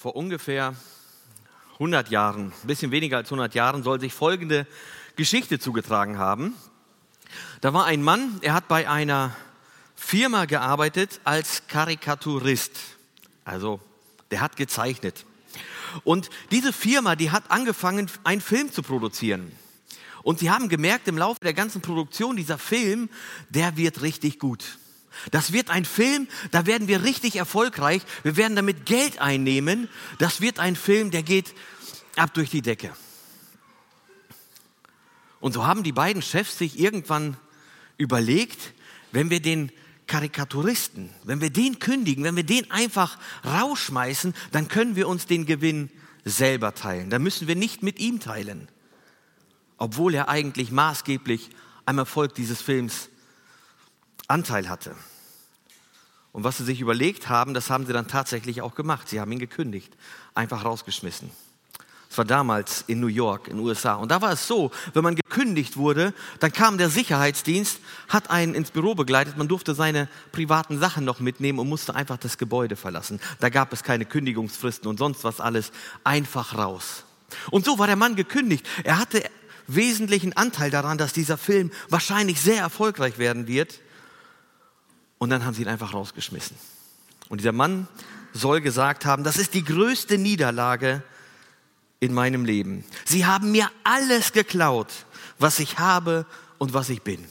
Vor ungefähr 100 Jahren, ein bisschen weniger als 100 Jahren, soll sich folgende Geschichte zugetragen haben. Da war ein Mann, er hat bei einer Firma gearbeitet als Karikaturist. Also, der hat gezeichnet. Und diese Firma, die hat angefangen, einen Film zu produzieren. Und sie haben gemerkt, im Laufe der ganzen Produktion, dieser Film, der wird richtig gut. Das wird ein Film, da werden wir richtig erfolgreich. Wir werden damit Geld einnehmen. Das wird ein Film, der geht ab durch die Decke. Und so haben die beiden Chefs sich irgendwann überlegt, wenn wir den Karikaturisten, wenn wir den kündigen, wenn wir den einfach rausschmeißen, dann können wir uns den Gewinn selber teilen. Da müssen wir nicht mit ihm teilen, obwohl er eigentlich maßgeblich am Erfolg dieses Films Anteil hatte. Und was sie sich überlegt haben, das haben sie dann tatsächlich auch gemacht. Sie haben ihn gekündigt, einfach rausgeschmissen. Das war damals in New York, in den USA. Und da war es so, wenn man gekündigt wurde, dann kam der Sicherheitsdienst, hat einen ins Büro begleitet, man durfte seine privaten Sachen noch mitnehmen und musste einfach das Gebäude verlassen. Da gab es keine Kündigungsfristen und sonst was alles. Einfach raus. Und so war der Mann gekündigt. Er hatte wesentlichen Anteil daran, dass dieser Film wahrscheinlich sehr erfolgreich werden wird. Und dann haben sie ihn einfach rausgeschmissen. Und dieser Mann soll gesagt haben, das ist die größte Niederlage in meinem Leben. Sie haben mir alles geklaut, was ich habe und was ich bin.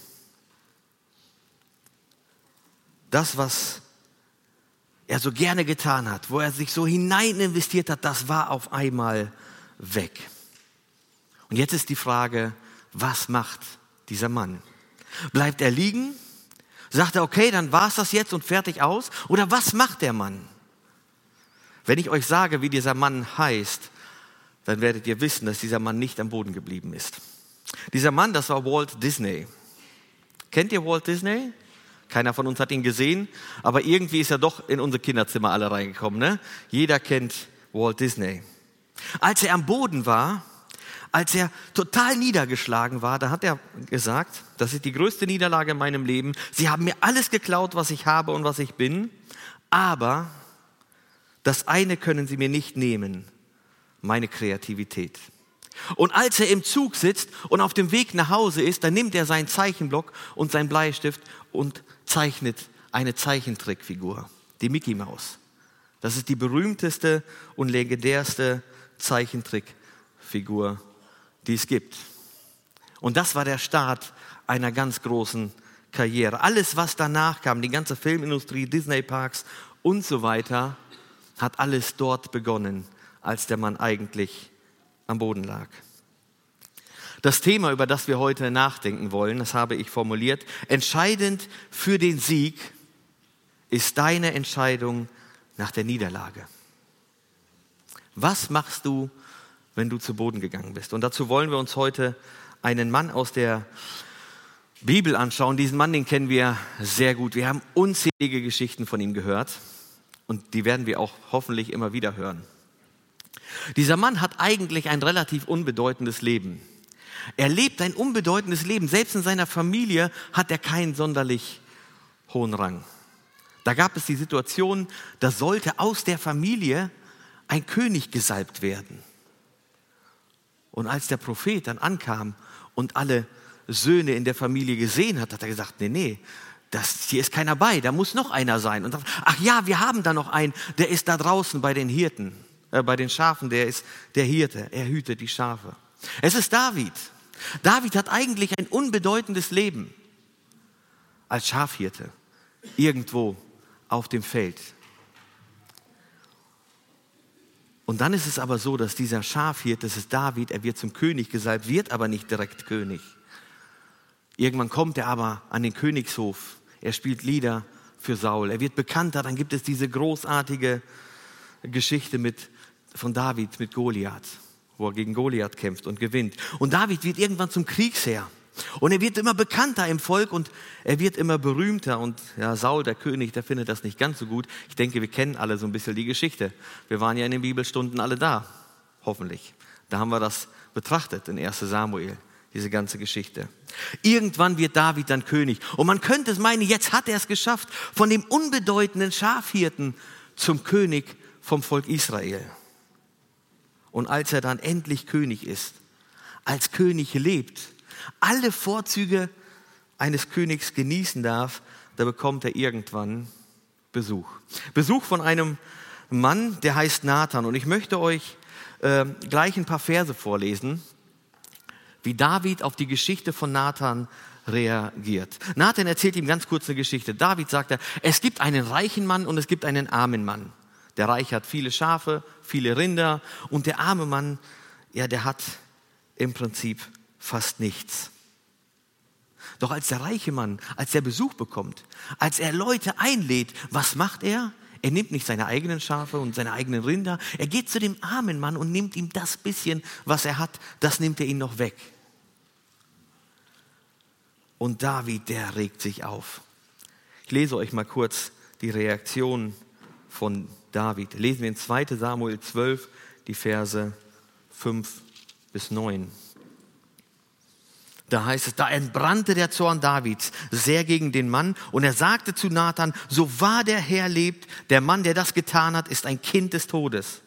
Das, was er so gerne getan hat, wo er sich so hinein investiert hat, das war auf einmal weg. Und jetzt ist die Frage, was macht dieser Mann? Bleibt er liegen Sagt er, okay, dann war es das jetzt und fertig aus? Oder was macht der Mann? Wenn ich euch sage, wie dieser Mann heißt, dann werdet ihr wissen, dass dieser Mann nicht am Boden geblieben ist. Dieser Mann, das war Walt Disney. Kennt ihr Walt Disney? Keiner von uns hat ihn gesehen, aber irgendwie ist er doch in unser Kinderzimmer alle reingekommen. Ne? Jeder kennt Walt Disney. Als er am Boden war, als er total niedergeschlagen war, da hat er gesagt, das ist die größte Niederlage in meinem Leben. Sie haben mir alles geklaut, was ich habe und was ich bin, aber das eine können sie mir nicht nehmen, meine Kreativität. Und als er im Zug sitzt und auf dem Weg nach Hause ist, dann nimmt er seinen Zeichenblock und seinen Bleistift und zeichnet eine Zeichentrickfigur, die Mickey Maus. Das ist die berühmteste und legendärste Zeichentrickfigur die es gibt. Und das war der Start einer ganz großen Karriere. Alles, was danach kam, die ganze Filmindustrie, Disney-Parks und so weiter, hat alles dort begonnen, als der Mann eigentlich am Boden lag. Das Thema, über das wir heute nachdenken wollen, das habe ich formuliert, entscheidend für den Sieg ist deine Entscheidung nach der Niederlage. Was machst du wenn du zu Boden gegangen bist. Und dazu wollen wir uns heute einen Mann aus der Bibel anschauen. Diesen Mann, den kennen wir sehr gut. Wir haben unzählige Geschichten von ihm gehört und die werden wir auch hoffentlich immer wieder hören. Dieser Mann hat eigentlich ein relativ unbedeutendes Leben. Er lebt ein unbedeutendes Leben. Selbst in seiner Familie hat er keinen sonderlich hohen Rang. Da gab es die Situation, da sollte aus der Familie ein König gesalbt werden. Und als der Prophet dann ankam und alle Söhne in der Familie gesehen hat, hat er gesagt, nee, nee, das, hier ist keiner bei, da muss noch einer sein. Und sagt, ach ja, wir haben da noch einen, der ist da draußen bei den Hirten, äh, bei den Schafen, der ist der Hirte, er hütet die Schafe. Es ist David. David hat eigentlich ein unbedeutendes Leben als Schafhirte, irgendwo auf dem Feld. Und dann ist es aber so, dass dieser Schafhirt, das ist David, er wird zum König gesalbt, wird aber nicht direkt König. Irgendwann kommt er aber an den Königshof. Er spielt Lieder für Saul. Er wird bekannter. Dann gibt es diese großartige Geschichte mit, von David mit Goliath, wo er gegen Goliath kämpft und gewinnt. Und David wird irgendwann zum Kriegsherr. Und er wird immer bekannter im Volk und er wird immer berühmter. Und ja, Saul, der König, der findet das nicht ganz so gut. Ich denke, wir kennen alle so ein bisschen die Geschichte. Wir waren ja in den Bibelstunden alle da, hoffentlich. Da haben wir das betrachtet in 1 Samuel, diese ganze Geschichte. Irgendwann wird David dann König. Und man könnte es meinen, jetzt hat er es geschafft, von dem unbedeutenden Schafhirten zum König vom Volk Israel. und als er dann endlich König ist, als König lebt, alle Vorzüge eines Königs genießen darf, da bekommt er irgendwann Besuch. Besuch von einem Mann, der heißt Nathan. Und ich möchte euch äh, gleich ein paar Verse vorlesen, wie David auf die Geschichte von Nathan reagiert. Nathan erzählt ihm ganz kurz eine Geschichte. David sagt er, es gibt einen reichen Mann und es gibt einen armen Mann. Der Reich hat viele Schafe, viele Rinder und der arme Mann, ja, der hat im Prinzip fast nichts. Doch als der reiche Mann, als er Besuch bekommt, als er Leute einlädt, was macht er? Er nimmt nicht seine eigenen Schafe und seine eigenen Rinder. Er geht zu dem armen Mann und nimmt ihm das bisschen, was er hat, das nimmt er ihm noch weg. Und David, der regt sich auf. Ich lese euch mal kurz die Reaktion von David. Lesen wir in 2 Samuel 12 die Verse 5 bis 9. Da heißt es, da entbrannte der Zorn Davids sehr gegen den Mann und er sagte zu Nathan, so wahr der Herr lebt, der Mann, der das getan hat, ist ein Kind des Todes.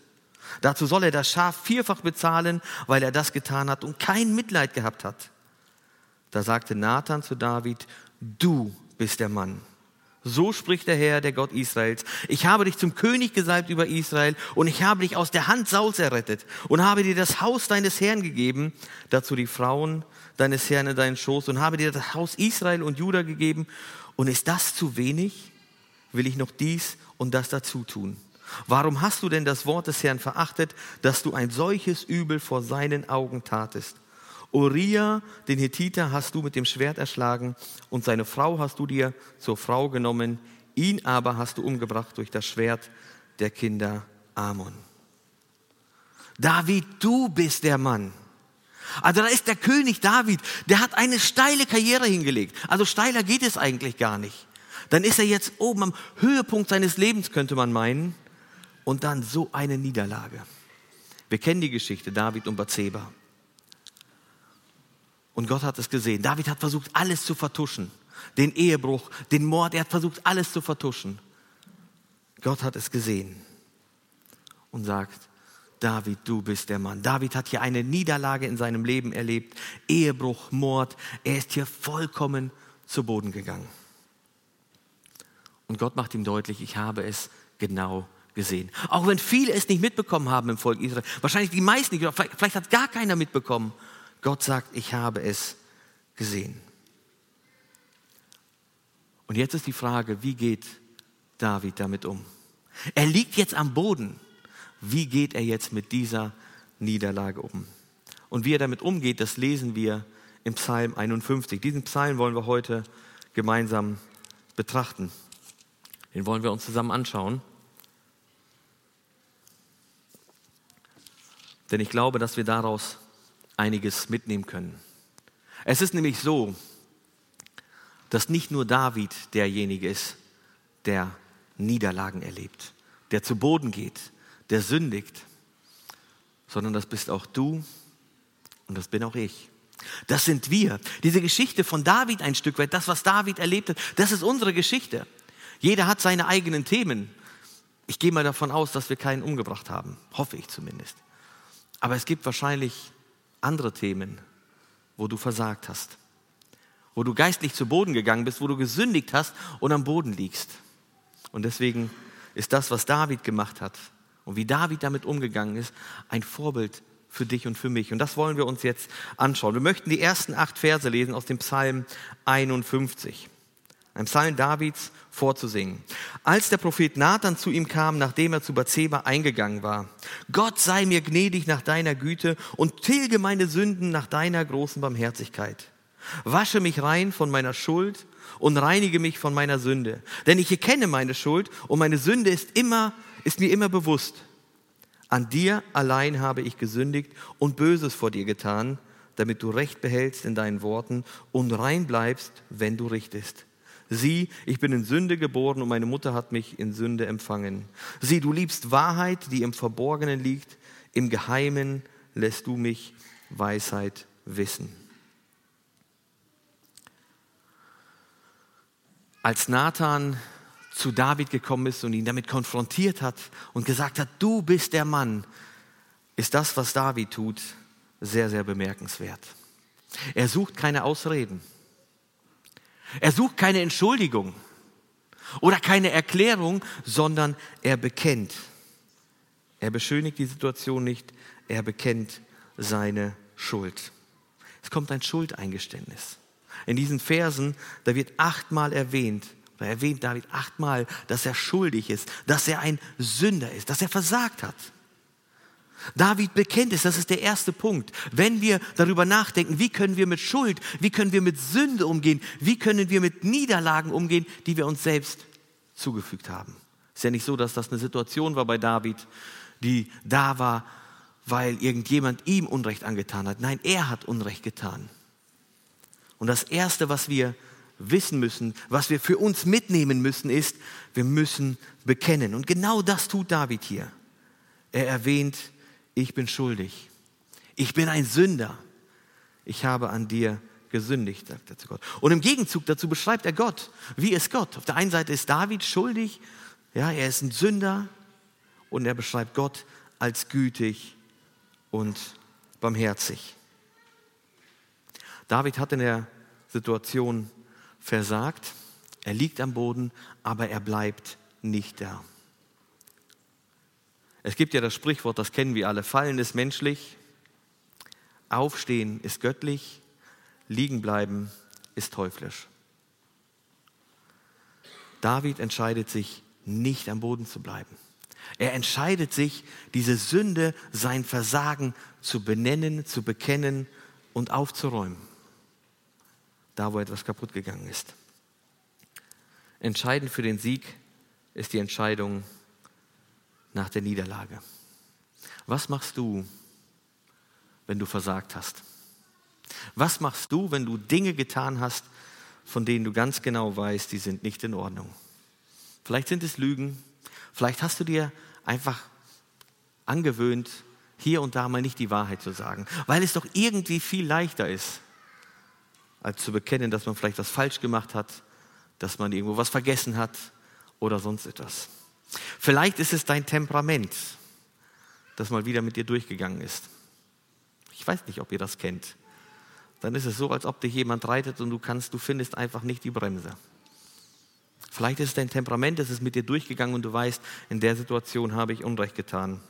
Dazu soll er das Schaf vierfach bezahlen, weil er das getan hat und kein Mitleid gehabt hat. Da sagte Nathan zu David, du bist der Mann. So spricht der Herr, der Gott Israels. Ich habe dich zum König gesalbt über Israel und ich habe dich aus der Hand Sauls errettet und habe dir das Haus deines Herrn gegeben, dazu die Frauen deines Herrn in deinen Schoß und habe dir das Haus Israel und Juda gegeben. Und ist das zu wenig? Will ich noch dies und das dazu tun? Warum hast du denn das Wort des Herrn verachtet, dass du ein solches Übel vor seinen Augen tatest? Uriah, den Hethiter, hast du mit dem Schwert erschlagen und seine Frau hast du dir zur Frau genommen. Ihn aber hast du umgebracht durch das Schwert der Kinder Amon. David, du bist der Mann. Also da ist der König David, der hat eine steile Karriere hingelegt. Also steiler geht es eigentlich gar nicht. Dann ist er jetzt oben am Höhepunkt seines Lebens, könnte man meinen. Und dann so eine Niederlage. Wir kennen die Geschichte David und Bathseba. Und Gott hat es gesehen. David hat versucht, alles zu vertuschen. Den Ehebruch, den Mord, er hat versucht, alles zu vertuschen. Gott hat es gesehen und sagt, David, du bist der Mann. David hat hier eine Niederlage in seinem Leben erlebt. Ehebruch, Mord. Er ist hier vollkommen zu Boden gegangen. Und Gott macht ihm deutlich, ich habe es genau gesehen. Auch wenn viele es nicht mitbekommen haben im Volk Israel. Wahrscheinlich die meisten nicht. Vielleicht, hat gar keiner mitbekommen. Gott sagt, ich habe es gesehen. Und jetzt ist die Frage, wie geht David damit um? Er liegt jetzt am Boden. Wie geht er jetzt mit dieser Niederlage um? Und wie er damit umgeht, das lesen wir im Psalm 51. Diesen Psalm wollen wir heute gemeinsam betrachten. Den wollen wir uns zusammen anschauen. Denn ich glaube, dass wir daraus einiges mitnehmen können. Es ist nämlich so, dass nicht nur David derjenige ist, der Niederlagen erlebt, der zu Boden geht, der sündigt, sondern das bist auch du und das bin auch ich. Das sind wir. Diese Geschichte von David ein Stück weit, das, was David erlebt hat, das ist unsere Geschichte. Jeder hat seine eigenen Themen. Ich gehe mal davon aus, dass wir keinen umgebracht haben. Hoffe ich zumindest. Aber es gibt wahrscheinlich andere Themen, wo du versagt hast, wo du geistlich zu Boden gegangen bist, wo du gesündigt hast und am Boden liegst. Und deswegen ist das, was David gemacht hat und wie David damit umgegangen ist, ein Vorbild für dich und für mich. Und das wollen wir uns jetzt anschauen. Wir möchten die ersten acht Verse lesen aus dem Psalm 51 ein Psalm Davids, vorzusingen. Als der Prophet Nathan zu ihm kam, nachdem er zu Bathseba eingegangen war. Gott sei mir gnädig nach deiner Güte und tilge meine Sünden nach deiner großen Barmherzigkeit. Wasche mich rein von meiner Schuld und reinige mich von meiner Sünde. Denn ich erkenne meine Schuld und meine Sünde ist immer, ist mir immer bewusst. An dir allein habe ich gesündigt und Böses vor dir getan, damit du Recht behältst in deinen Worten und rein bleibst, wenn du richtest. Sieh, ich bin in Sünde geboren und meine Mutter hat mich in Sünde empfangen. Sieh, du liebst Wahrheit, die im Verborgenen liegt. Im Geheimen lässt du mich Weisheit wissen. Als Nathan zu David gekommen ist und ihn damit konfrontiert hat und gesagt hat, du bist der Mann, ist das, was David tut, sehr, sehr bemerkenswert. Er sucht keine Ausreden. Er sucht keine Entschuldigung oder keine Erklärung, sondern er bekennt. Er beschönigt die Situation nicht, er bekennt seine Schuld. Es kommt ein Schuldeingeständnis. In diesen Versen, da wird achtmal erwähnt, da erwähnt David achtmal, dass er schuldig ist, dass er ein Sünder ist, dass er versagt hat. David bekennt es, das ist der erste Punkt. Wenn wir darüber nachdenken, wie können wir mit Schuld, wie können wir mit Sünde umgehen, wie können wir mit Niederlagen umgehen, die wir uns selbst zugefügt haben. Ist ja nicht so, dass das eine Situation war bei David, die da war, weil irgendjemand ihm Unrecht angetan hat. Nein, er hat Unrecht getan. Und das Erste, was wir wissen müssen, was wir für uns mitnehmen müssen, ist, wir müssen bekennen. Und genau das tut David hier. Er erwähnt, ich bin schuldig. Ich bin ein Sünder. Ich habe an dir gesündigt, sagt er zu Gott. Und im Gegenzug dazu beschreibt er Gott. Wie ist Gott? Auf der einen Seite ist David schuldig, ja, er ist ein Sünder und er beschreibt Gott als gütig und barmherzig. David hat in der Situation versagt, er liegt am Boden, aber er bleibt nicht da. Es gibt ja das Sprichwort, das kennen wir alle, fallen ist menschlich, aufstehen ist göttlich, liegen bleiben ist teuflisch. David entscheidet sich, nicht am Boden zu bleiben. Er entscheidet sich, diese Sünde, sein Versagen zu benennen, zu bekennen und aufzuräumen. Da, wo etwas kaputt gegangen ist. Entscheidend für den Sieg ist die Entscheidung nach der Niederlage. Was machst du, wenn du versagt hast? Was machst du, wenn du Dinge getan hast, von denen du ganz genau weißt, die sind nicht in Ordnung? Vielleicht sind es Lügen, vielleicht hast du dir einfach angewöhnt, hier und da mal nicht die Wahrheit zu sagen, weil es doch irgendwie viel leichter ist, als zu bekennen, dass man vielleicht was falsch gemacht hat, dass man irgendwo was vergessen hat oder sonst etwas. Vielleicht ist es dein Temperament, das mal wieder mit dir durchgegangen ist. Ich weiß nicht, ob ihr das kennt. Dann ist es so, als ob dich jemand reitet und du kannst, du findest einfach nicht die Bremse. Vielleicht ist es dein Temperament, das ist mit dir durchgegangen und du weißt, in der Situation habe ich Unrecht getan.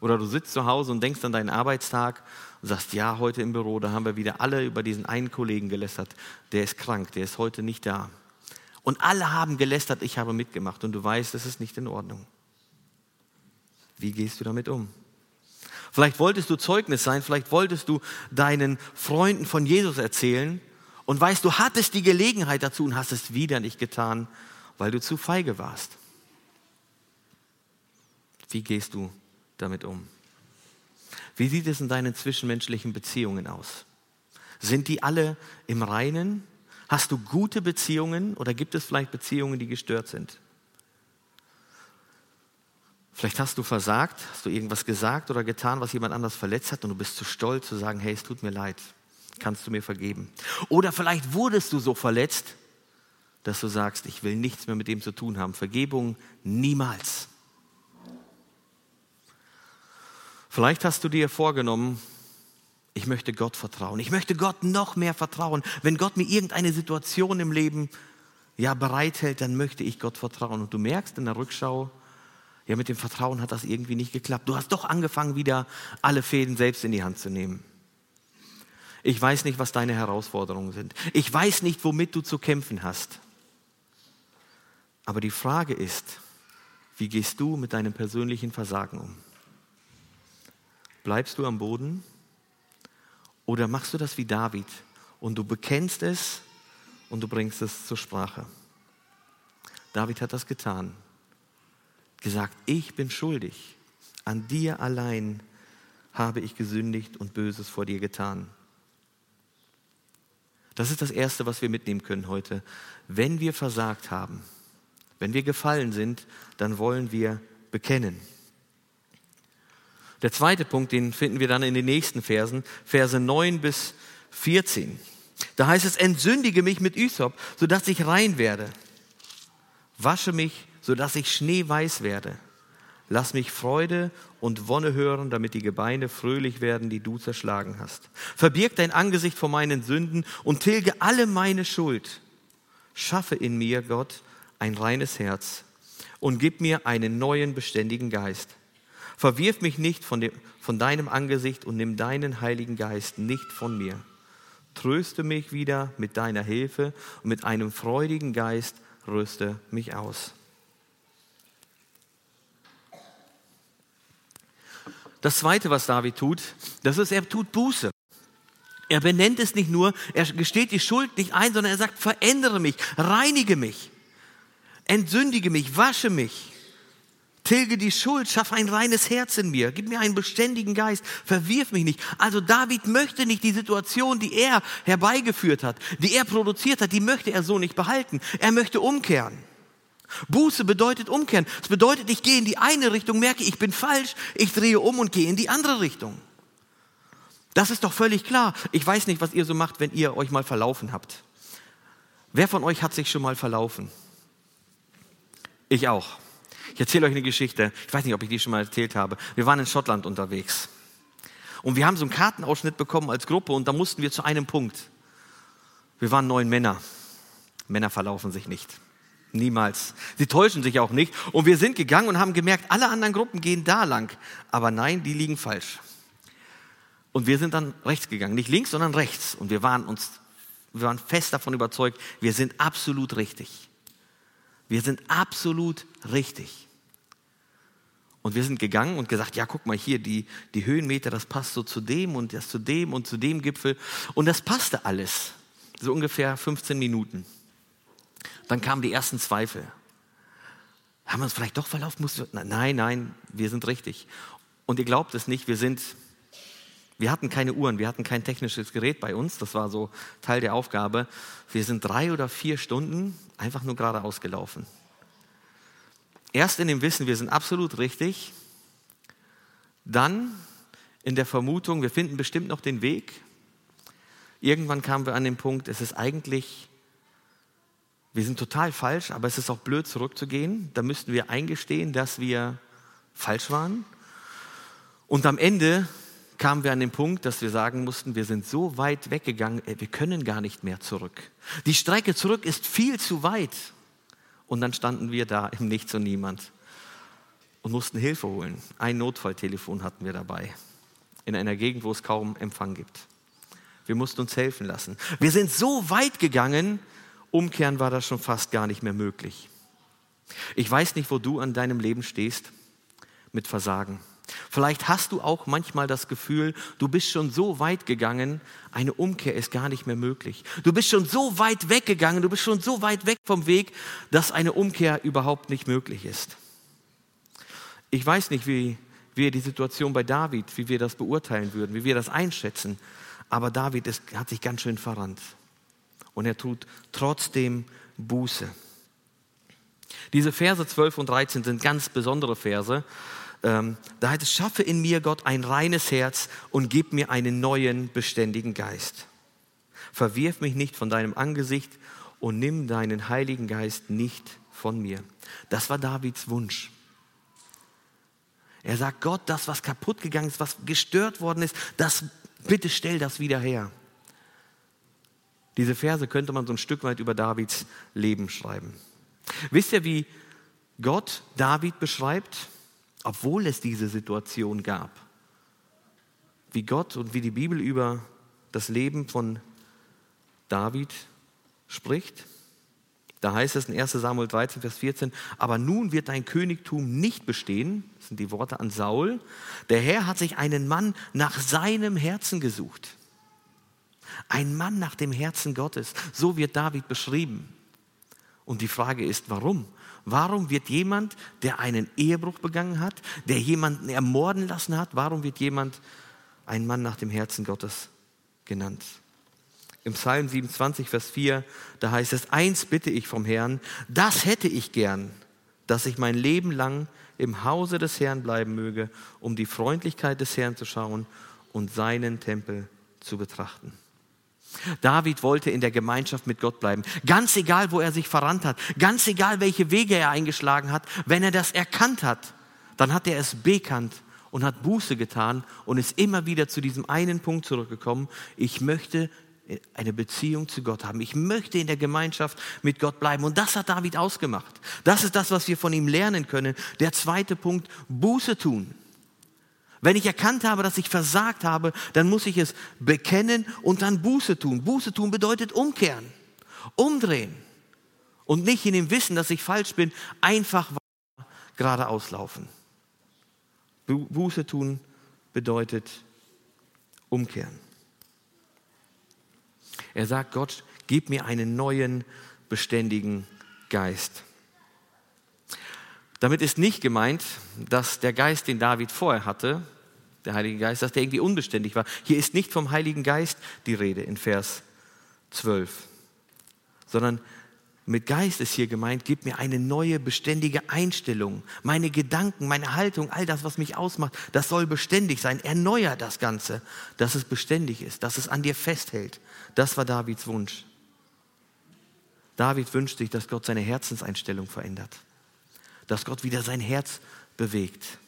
Oder du sitzt zu Hause und denkst an deinen Arbeitstag und sagst, ja, heute im Büro, da haben wir wieder alle über diesen einen Kollegen gelästert. Der ist krank, der ist heute nicht da. Und alle haben gelästert, ich habe mitgemacht und du weißt, es ist nicht in Ordnung. Wie gehst du damit um? Vielleicht wolltest du Zeugnis sein, vielleicht wolltest du deinen Freunden von Jesus erzählen und weißt, du hattest die Gelegenheit dazu und hast es wieder nicht getan, weil du zu feige warst. Wie gehst du damit um? Wie sieht es in deinen zwischenmenschlichen Beziehungen aus? Sind die alle im Reinen? Hast du gute Beziehungen oder gibt es vielleicht Beziehungen, die gestört sind? Vielleicht hast du versagt, hast du irgendwas gesagt oder getan, was jemand anders verletzt hat und du bist zu stolz zu sagen, hey, es tut mir leid, kannst du mir vergeben? Oder vielleicht wurdest du so verletzt, dass du sagst, ich will nichts mehr mit dem zu tun haben. Vergebung niemals. Vielleicht hast du dir vorgenommen, ich möchte Gott vertrauen. Ich möchte Gott noch mehr vertrauen. Wenn Gott mir irgendeine Situation im Leben ja bereithält, dann möchte ich Gott vertrauen. Und du merkst in der Rückschau, ja, mit dem Vertrauen hat das irgendwie nicht geklappt. Du hast doch angefangen, wieder alle Fäden selbst in die Hand zu nehmen. Ich weiß nicht, was deine Herausforderungen sind. Ich weiß nicht, womit du zu kämpfen hast. Aber die Frage ist, wie gehst du mit deinem persönlichen Versagen um? Bleibst du am Boden? Oder machst du das wie David und du bekennst es und du bringst es zur Sprache? David hat das getan. Gesagt, ich bin schuldig. An dir allein habe ich gesündigt und Böses vor dir getan. Das ist das Erste, was wir mitnehmen können heute. Wenn wir versagt haben, wenn wir gefallen sind, dann wollen wir bekennen. Der zweite Punkt, den finden wir dann in den nächsten Versen, Verse 9 bis 14. Da heißt es, entsündige mich mit Ysop, sodass ich rein werde. Wasche mich, sodass ich schneeweiß werde. Lass mich Freude und Wonne hören, damit die Gebeine fröhlich werden, die du zerschlagen hast. Verbirg dein Angesicht vor meinen Sünden und tilge alle meine Schuld. Schaffe in mir, Gott, ein reines Herz und gib mir einen neuen, beständigen Geist. Verwirf mich nicht von, dem, von deinem Angesicht und nimm deinen Heiligen Geist nicht von mir. Tröste mich wieder mit deiner Hilfe und mit einem freudigen Geist rüste mich aus. Das Zweite, was David tut, das ist, er tut Buße. Er benennt es nicht nur, er gesteht die Schuld nicht ein, sondern er sagt, verändere mich, reinige mich, entsündige mich, wasche mich, tilge die Schuld, schaffe ein reines Herz in mir, gib mir einen beständigen Geist, verwirf mich nicht. Also David möchte nicht die Situation, die er herbeigeführt hat, die er produziert hat, die möchte er so nicht behalten. Er möchte umkehren. Buße bedeutet umkehren. Es bedeutet, ich gehe in die eine Richtung, merke, ich bin falsch, ich drehe um und gehe in die andere Richtung. Das ist doch völlig klar. Ich weiß nicht, was ihr so macht, wenn ihr euch mal verlaufen habt. Wer von euch hat sich schon mal verlaufen? Ich auch. Ich erzähle euch eine Geschichte. Ich weiß nicht, ob ich die schon mal erzählt habe. Wir waren in Schottland unterwegs. Und wir haben so einen Kartenausschnitt bekommen als Gruppe und da mussten wir zu einem Punkt. Wir waren neun Männer. Männer verlaufen sich nicht. Niemals. Sie täuschen sich auch nicht. Und wir sind gegangen und haben gemerkt, alle anderen Gruppen gehen da lang. Aber nein, die liegen falsch. Und wir sind dann rechts gegangen. Nicht links, sondern rechts. Und wir waren uns, wir waren fest davon überzeugt, wir sind absolut richtig. Wir sind absolut richtig. Und wir sind gegangen und gesagt, ja, guck mal hier, die, die Höhenmeter, das passt so zu dem und das zu dem und zu dem Gipfel. Und das passte alles. So ungefähr 15 Minuten. Dann kamen die ersten Zweifel. Haben wir uns vielleicht doch verlaufen? Nein, nein, wir sind richtig. Und ihr glaubt es nicht, wir sind, wir hatten keine Uhren, wir hatten kein technisches Gerät bei uns, das war so Teil der Aufgabe. Wir sind drei oder vier Stunden einfach nur geradeaus gelaufen. Erst in dem Wissen, wir sind absolut richtig, dann in der Vermutung, wir finden bestimmt noch den Weg. Irgendwann kamen wir an den Punkt, es ist eigentlich wir sind total falsch, aber es ist auch blöd zurückzugehen. Da müssten wir eingestehen, dass wir falsch waren. Und am Ende kamen wir an den Punkt, dass wir sagen mussten, wir sind so weit weggegangen, wir können gar nicht mehr zurück. Die Strecke zurück ist viel zu weit. Und dann standen wir da im Nichts und Niemand und mussten Hilfe holen. Ein Notfalltelefon hatten wir dabei, in einer Gegend, wo es kaum Empfang gibt. Wir mussten uns helfen lassen. Wir sind so weit gegangen, Umkehren war das schon fast gar nicht mehr möglich. Ich weiß nicht, wo du an deinem Leben stehst mit Versagen. Vielleicht hast du auch manchmal das Gefühl, du bist schon so weit gegangen, eine Umkehr ist gar nicht mehr möglich. Du bist schon so weit weggegangen, du bist schon so weit weg vom Weg, dass eine Umkehr überhaupt nicht möglich ist. Ich weiß nicht, wie wir die Situation bei David, wie wir das beurteilen würden, wie wir das einschätzen, aber David ist, hat sich ganz schön verrannt und er tut trotzdem Buße. Diese Verse 12 und 13 sind ganz besondere Verse. Ähm, da heißt es, schaffe in mir Gott ein reines Herz und gib mir einen neuen, beständigen Geist. Verwirf mich nicht von deinem Angesicht und nimm deinen Heiligen Geist nicht von mir. Das war Davids Wunsch. Er sagt, Gott, das, was kaputt gegangen ist, was gestört worden ist, das, bitte stell das wieder her. Diese Verse könnte man so ein Stück weit über Davids Leben schreiben. Wisst ihr, wie Gott David beschreibt, obwohl es diese Situation gab? Wie Gott und wie die Bibel über das Leben von David spricht? Da heißt es in 1 Samuel 13, Vers 14, aber nun wird dein Königtum nicht bestehen, das sind die Worte an Saul, der Herr hat sich einen Mann nach seinem Herzen gesucht ein Mann nach dem Herzen Gottes. So wird David beschrieben. Und die Frage ist, warum? Warum wird jemand, der einen Ehebruch begangen hat, der jemanden ermorden lassen hat, warum wird jemand ein Mann nach dem Herzen Gottes genannt? Im Psalm 27, Vers 4, da heißt es, eins bitte ich vom Herrn, das hätte ich gern, dass ich mein Leben lang im Hause des Herrn bleiben möge, um die Freundlichkeit des Herrn zu schauen und seinen Tempel zu betrachten. David wollte in der Gemeinschaft mit Gott bleiben. Ganz egal, wo er sich verrannt hat. Ganz egal, welche Wege er eingeschlagen hat. Wenn er das erkannt hat, dann hat er es bekannt und hat Buße getan und ist immer wieder zu diesem einen Punkt zurückgekommen. Ich möchte eine Beziehung zu Gott haben. Ich möchte in der Gemeinschaft mit Gott bleiben. Und das hat David ausgemacht. Das ist das, was wir von ihm lernen können. Der zweite Punkt, Buße tun. Wenn ich erkannt habe, dass ich versagt habe, dann muss ich es bekennen und dann Buße tun. Buße tun bedeutet umkehren, umdrehen und nicht in dem Wissen, dass ich falsch bin, einfach geradeaus laufen. Buße tun bedeutet umkehren. Er sagt, Gott, gib mir einen neuen, beständigen Geist. Damit ist nicht gemeint, dass der Geist, den David vorher hatte, der Heilige Geist, dass der irgendwie unbeständig war. Hier ist nicht vom Heiligen Geist die Rede in Vers 12, sondern mit Geist ist hier gemeint, gib mir eine neue, beständige Einstellung. Meine Gedanken, meine Haltung, all das, was mich ausmacht, das soll beständig sein. Erneuer das Ganze, dass es beständig ist, dass es an dir festhält. Das war Davids Wunsch. David wünscht sich, dass Gott seine Herzenseinstellung verändert. Dass Gott wieder sein Herz bewegt.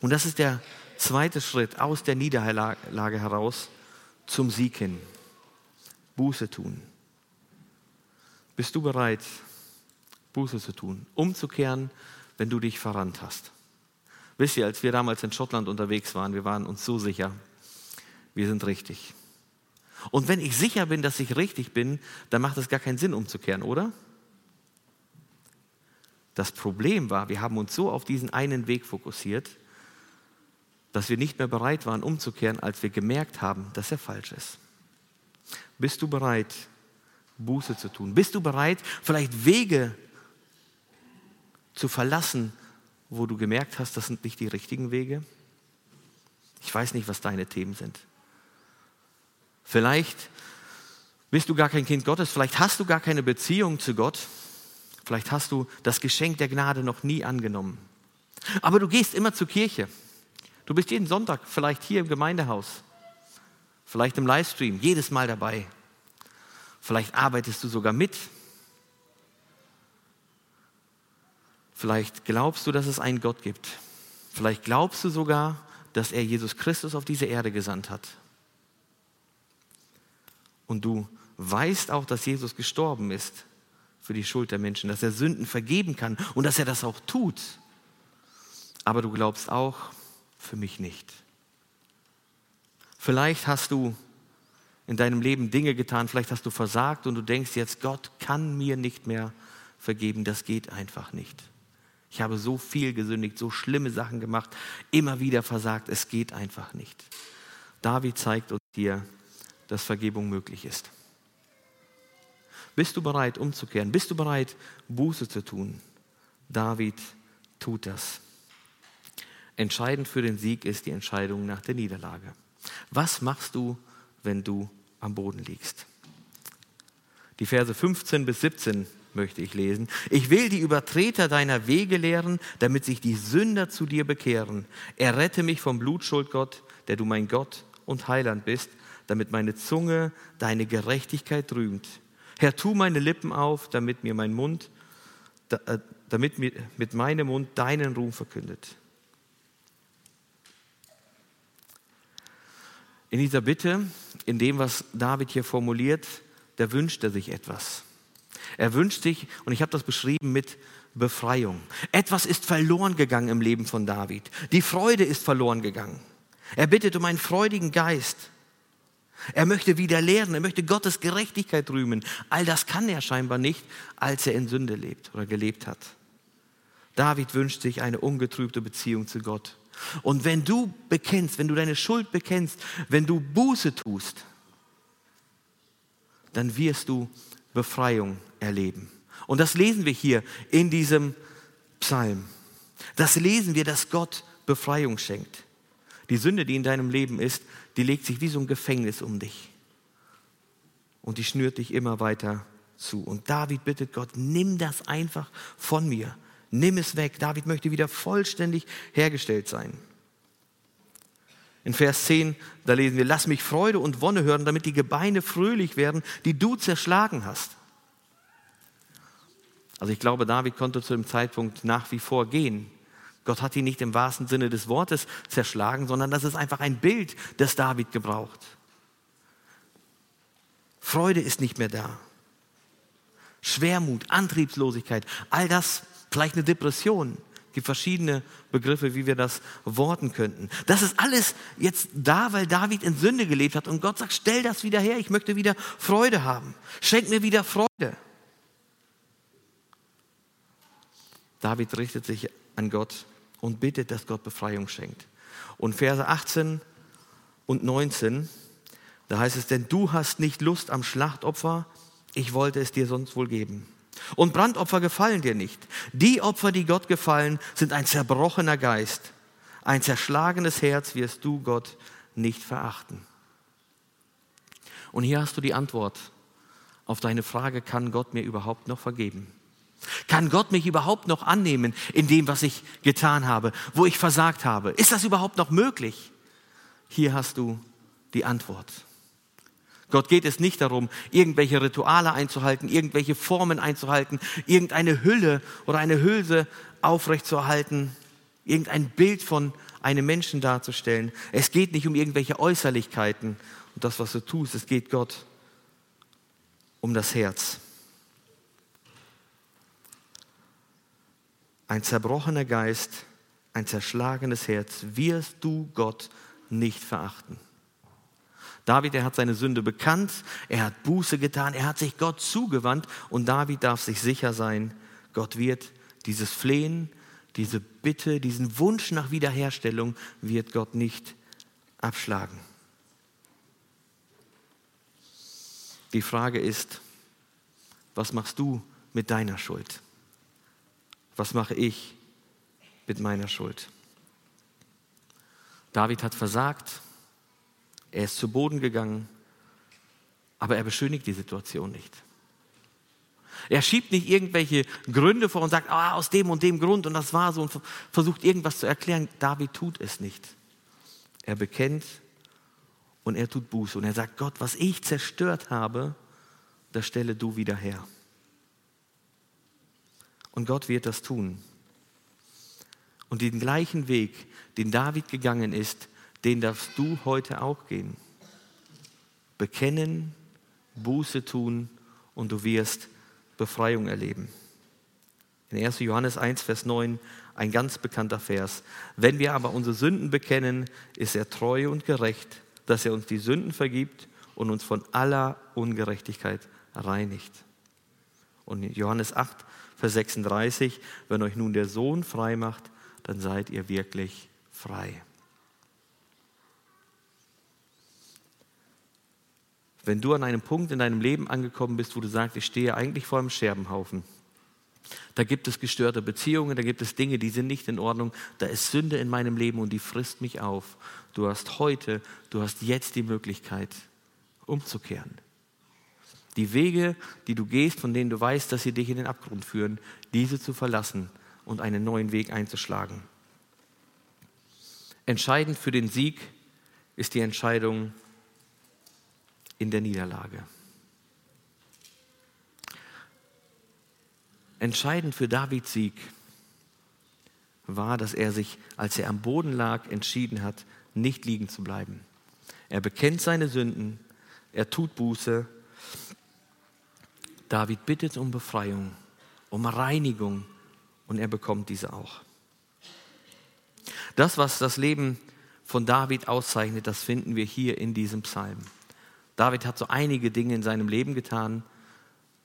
Und das ist der zweite Schritt aus der Niederlage heraus zum Sieg hin. Buße tun. Bist du bereit, Buße zu tun, umzukehren, wenn du dich verrannt hast? Wisst ihr, als wir damals in Schottland unterwegs waren, wir waren uns so sicher, wir sind richtig. Und wenn ich sicher bin, dass ich richtig bin, dann macht es gar keinen Sinn, umzukehren, oder? Das Problem war, wir haben uns so auf diesen einen Weg fokussiert, dass wir nicht mehr bereit waren, umzukehren, als wir gemerkt haben, dass er falsch ist. Bist du bereit, Buße zu tun? Bist du bereit, vielleicht Wege zu verlassen, wo du gemerkt hast, das sind nicht die richtigen Wege? Ich weiß nicht, was deine Themen sind. Vielleicht bist du gar kein Kind Gottes, vielleicht hast du gar keine Beziehung zu Gott, vielleicht hast du das Geschenk der Gnade noch nie angenommen. Aber du gehst immer zur Kirche. Du bist jeden Sonntag vielleicht hier im Gemeindehaus, vielleicht im Livestream, jedes Mal dabei. Vielleicht arbeitest du sogar mit. Vielleicht glaubst du, dass es einen Gott gibt. Vielleicht glaubst du sogar, dass er Jesus Christus auf diese Erde gesandt hat. Und du weißt auch, dass Jesus gestorben ist für die Schuld der Menschen, dass er Sünden vergeben kann und dass er das auch tut. Aber du glaubst auch, für mich nicht. Vielleicht hast du in deinem Leben Dinge getan, vielleicht hast du versagt und du denkst jetzt, Gott kann mir nicht mehr vergeben, das geht einfach nicht. Ich habe so viel gesündigt, so schlimme Sachen gemacht, immer wieder versagt, es geht einfach nicht. David zeigt uns hier, dass Vergebung möglich ist. Bist du bereit, umzukehren? Bist du bereit, Buße zu tun? David tut das. Entscheidend für den Sieg ist die Entscheidung nach der Niederlage. Was machst du, wenn du am Boden liegst. Die Verse 15 bis 17 möchte ich lesen. Ich will die Übertreter deiner Wege lehren, damit sich die Sünder zu dir bekehren. Errette mich vom Blutschuld, Gott, der du mein Gott und Heiland bist, damit meine Zunge deine Gerechtigkeit rühmt. Herr, tu meine Lippen auf, damit mir mein Mund, äh, damit mir mit meinem Mund deinen Ruhm verkündet. In dieser Bitte, in dem, was David hier formuliert, da wünscht er sich etwas. Er wünscht sich, und ich habe das beschrieben mit Befreiung. Etwas ist verloren gegangen im Leben von David. Die Freude ist verloren gegangen. Er bittet um einen freudigen Geist. Er möchte wieder lehren, er möchte Gottes Gerechtigkeit rühmen. All das kann er scheinbar nicht, als er in Sünde lebt oder gelebt hat. David wünscht sich eine ungetrübte Beziehung zu Gott. Und wenn du bekennst, wenn du deine Schuld bekennst, wenn du Buße tust, dann wirst du Befreiung erleben. Und das lesen wir hier in diesem Psalm. Das lesen wir, dass Gott Befreiung schenkt. Die Sünde, die in deinem Leben ist, die legt sich wie so ein Gefängnis um dich. Und die schnürt dich immer weiter zu. Und David bittet Gott, nimm das einfach von mir. Nimm es weg. David möchte wieder vollständig hergestellt sein. In Vers 10, da lesen wir, lass mich Freude und Wonne hören, damit die Gebeine fröhlich werden, die du zerschlagen hast. Also ich glaube, David konnte zu dem Zeitpunkt nach wie vor gehen, Gott hat ihn nicht im wahrsten Sinne des Wortes zerschlagen, sondern das ist einfach ein Bild, das David gebraucht. Freude ist nicht mehr da. Schwermut, Antriebslosigkeit, all das, vielleicht eine Depression. Es gibt verschiedene Begriffe, wie wir das worten könnten. Das ist alles jetzt da, weil David in Sünde gelebt hat und Gott sagt, stell das wieder her, ich möchte wieder Freude haben. Schenk mir wieder Freude. David richtet sich an Gott und bittet, dass Gott Befreiung schenkt. Und Verse 18 und 19, da heißt es, denn du hast nicht Lust am Schlachtopfer, ich wollte es dir sonst wohl geben. Und Brandopfer gefallen dir nicht. Die Opfer, die Gott gefallen, sind ein zerbrochener Geist. Ein zerschlagenes Herz wirst du Gott nicht verachten. Und hier hast du die Antwort auf deine Frage, kann Gott mir überhaupt noch vergeben? Kann Gott mich überhaupt noch annehmen in dem, was ich getan habe, wo ich versagt habe? Ist das überhaupt noch möglich? Hier hast du die Antwort. Gott geht es nicht darum, irgendwelche Rituale einzuhalten, irgendwelche Formen einzuhalten, irgendeine Hülle oder eine Hülse aufrechtzuerhalten, irgendein Bild von einem Menschen darzustellen. Es geht nicht um irgendwelche Äußerlichkeiten und das, was du tust. Es geht Gott um das Herz. Ein zerbrochener Geist, ein zerschlagenes Herz wirst du Gott nicht verachten. David, er hat seine Sünde bekannt, er hat Buße getan, er hat sich Gott zugewandt und David darf sich sicher sein, Gott wird dieses Flehen, diese Bitte, diesen Wunsch nach Wiederherstellung wird Gott nicht abschlagen. Die Frage ist, was machst du mit deiner Schuld? Was mache ich mit meiner Schuld? David hat versagt, er ist zu Boden gegangen, aber er beschönigt die Situation nicht. Er schiebt nicht irgendwelche Gründe vor und sagt, ah, aus dem und dem Grund und das war so und versucht irgendwas zu erklären. David tut es nicht. Er bekennt und er tut Buße und er sagt, Gott, was ich zerstört habe, das stelle du wieder her. Und Gott wird das tun. Und den gleichen Weg, den David gegangen ist, den darfst du heute auch gehen. Bekennen, Buße tun und du wirst Befreiung erleben. In 1. Johannes 1, Vers 9, ein ganz bekannter Vers. Wenn wir aber unsere Sünden bekennen, ist er treu und gerecht, dass er uns die Sünden vergibt und uns von aller Ungerechtigkeit reinigt. Und in Johannes 8, Vers 36, wenn euch nun der Sohn frei macht, dann seid ihr wirklich frei. wenn du an einem Punkt in deinem Leben angekommen bist, wo du sagst, ich stehe eigentlich vor einem Scherbenhaufen. Da gibt es gestörte Beziehungen, da gibt es Dinge, die sind nicht in Ordnung. Da ist Sünde in meinem Leben und die frisst mich auf. Du hast heute, du hast jetzt die Möglichkeit, umzukehren. Die Wege, die du gehst, von denen du weißt, dass sie dich in den Abgrund führen, diese zu verlassen und einen neuen Weg einzuschlagen. Entscheidend für den Sieg ist die Entscheidung, in der Niederlage. Entscheidend für Davids Sieg war, dass er sich, als er am Boden lag, entschieden hat, nicht liegen zu bleiben. Er bekennt seine Sünden, er tut Buße. David bittet um Befreiung, um Reinigung und er bekommt diese auch. Das, was das Leben von David auszeichnet, das finden wir hier in diesem Psalm. David hat so einige Dinge in seinem Leben getan,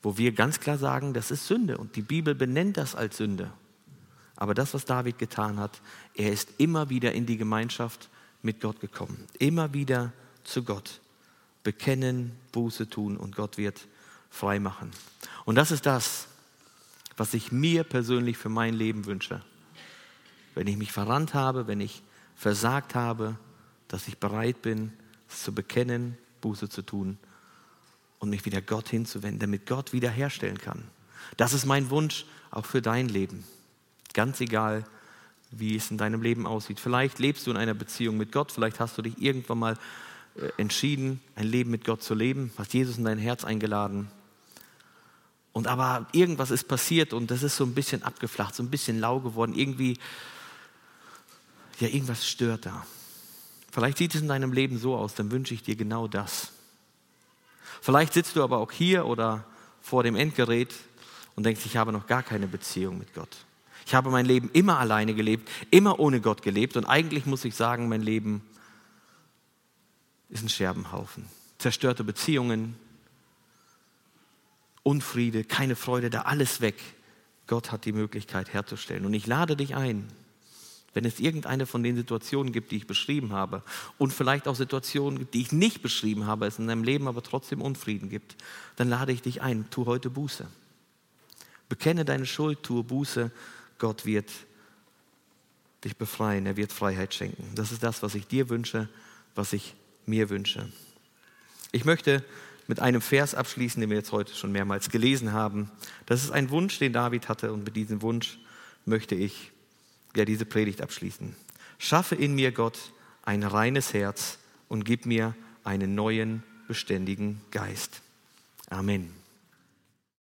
wo wir ganz klar sagen, das ist Sünde und die Bibel benennt das als Sünde. Aber das, was David getan hat, er ist immer wieder in die Gemeinschaft mit Gott gekommen, immer wieder zu Gott. Bekennen, Buße tun und Gott wird frei machen. Und das ist das, was ich mir persönlich für mein Leben wünsche. Wenn ich mich verrannt habe, wenn ich versagt habe, dass ich bereit bin, es zu bekennen, Buße zu tun und mich wieder Gott hinzuwenden, damit Gott wiederherstellen kann. Das ist mein Wunsch auch für dein Leben. Ganz egal, wie es in deinem Leben aussieht. Vielleicht lebst du in einer Beziehung mit Gott, vielleicht hast du dich irgendwann mal äh, entschieden, ein Leben mit Gott zu leben, hast Jesus in dein Herz eingeladen. Und aber irgendwas ist passiert und das ist so ein bisschen abgeflacht, so ein bisschen lau geworden. Irgendwie Ja, irgendwas stört da. Vielleicht sieht es in deinem Leben so aus, dann wünsche ich dir genau das. Vielleicht sitzt du aber auch hier oder vor dem Endgerät und denkst, ich habe noch gar keine Beziehung mit Gott. Ich habe mein Leben immer alleine gelebt, immer ohne Gott gelebt und eigentlich muss ich sagen, mein Leben ist ein Scherbenhaufen. Zerstörte Beziehungen, Unfriede, keine Freude, da alles weg. Gott hat die Möglichkeit herzustellen. Und ich lade dich ein, wenn es irgendeine von den Situationen gibt, die ich beschrieben habe, und vielleicht auch Situationen gibt, die ich nicht beschrieben habe, es in deinem Leben aber trotzdem Unfrieden gibt, dann lade ich dich ein, tu heute Buße. Bekenne deine Schuld, tue Buße. Gott wird dich befreien, er wird Freiheit schenken. Das ist das, was ich dir wünsche, was ich mir wünsche. Ich möchte mit einem Vers abschließen, den wir jetzt heute schon mehrmals gelesen haben. Das ist ein Wunsch, den David hatte und mit diesem Wunsch möchte ich ja diese Predigt abschließen. Schaffe in mir, Gott, ein reines Herz und gib mir einen neuen, beständigen Geist. Amen.